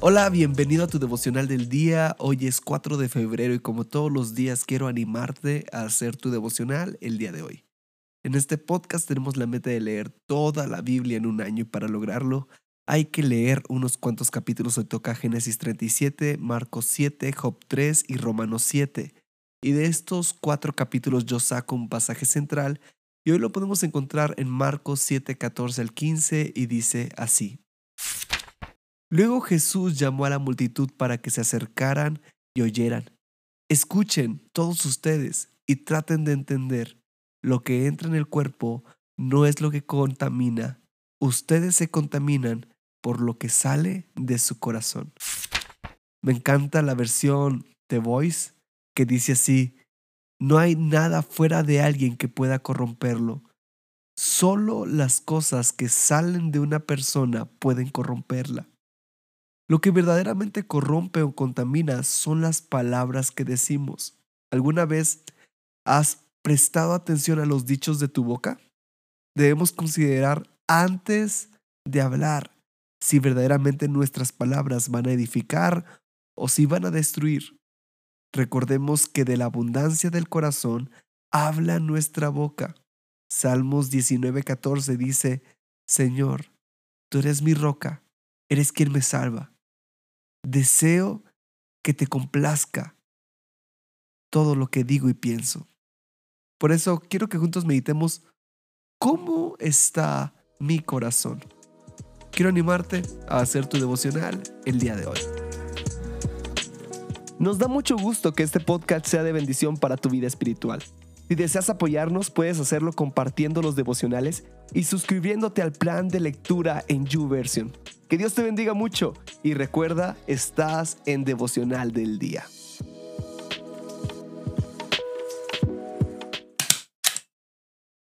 Hola, bienvenido a tu devocional del día. Hoy es 4 de febrero y como todos los días quiero animarte a hacer tu devocional el día de hoy. En este podcast tenemos la meta de leer toda la Biblia en un año y para lograrlo hay que leer unos cuantos capítulos. Hoy toca Génesis 37, Marcos 7, Job 3 y Romanos 7. Y de estos cuatro capítulos yo saco un pasaje central y hoy lo podemos encontrar en Marcos 7, 14 al 15 y dice así. Luego Jesús llamó a la multitud para que se acercaran y oyeran. Escuchen todos ustedes y traten de entender. Lo que entra en el cuerpo no es lo que contamina. Ustedes se contaminan por lo que sale de su corazón. Me encanta la versión The Voice que dice así, no hay nada fuera de alguien que pueda corromperlo. Solo las cosas que salen de una persona pueden corromperla. Lo que verdaderamente corrompe o contamina son las palabras que decimos. ¿Alguna vez has prestado atención a los dichos de tu boca? Debemos considerar antes de hablar si verdaderamente nuestras palabras van a edificar o si van a destruir. Recordemos que de la abundancia del corazón habla nuestra boca. Salmos 19:14 dice, Señor, tú eres mi roca, eres quien me salva. Deseo que te complazca todo lo que digo y pienso. Por eso quiero que juntos meditemos cómo está mi corazón. Quiero animarte a hacer tu devocional el día de hoy. Nos da mucho gusto que este podcast sea de bendición para tu vida espiritual. Si deseas apoyarnos, puedes hacerlo compartiendo los devocionales y suscribiéndote al plan de lectura en YouVersion. Que Dios te bendiga mucho y recuerda, estás en devocional del día.